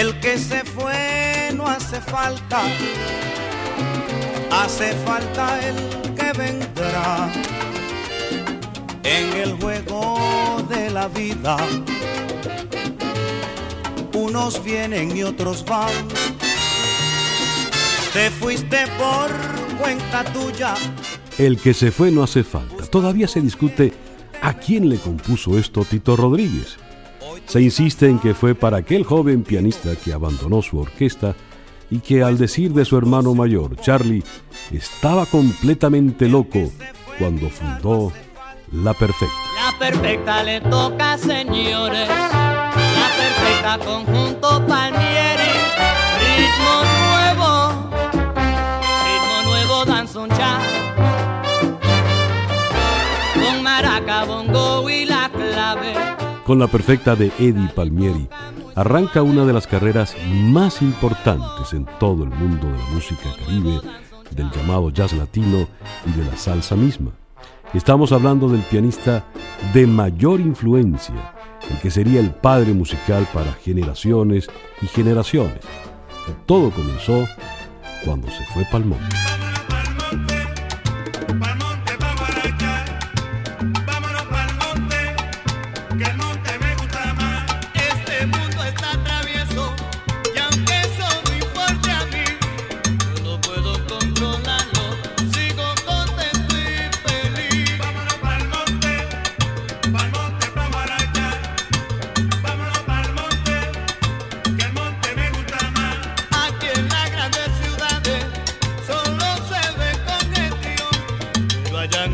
El que se fue no hace falta, hace falta el que vendrá. En el juego de la vida, unos vienen y otros van. Te fuiste por cuenta tuya. El que se fue no hace falta. Todavía se discute a quién le compuso esto Tito Rodríguez. Se insiste en que fue para aquel joven pianista que abandonó su orquesta y que al decir de su hermano mayor, Charlie, estaba completamente loco cuando fundó La Perfecta. La Perfecta le toca, señores. La Perfecta conjunto Palmieri. Ritmo nuevo. Ritmo nuevo danzón cha. Con maraca, bongo y la clave con la perfecta de Eddie Palmieri, arranca una de las carreras más importantes en todo el mundo de la música caribe, del llamado jazz latino y de la salsa misma. Estamos hablando del pianista de mayor influencia, el que sería el padre musical para generaciones y generaciones. todo comenzó cuando se fue Palmón.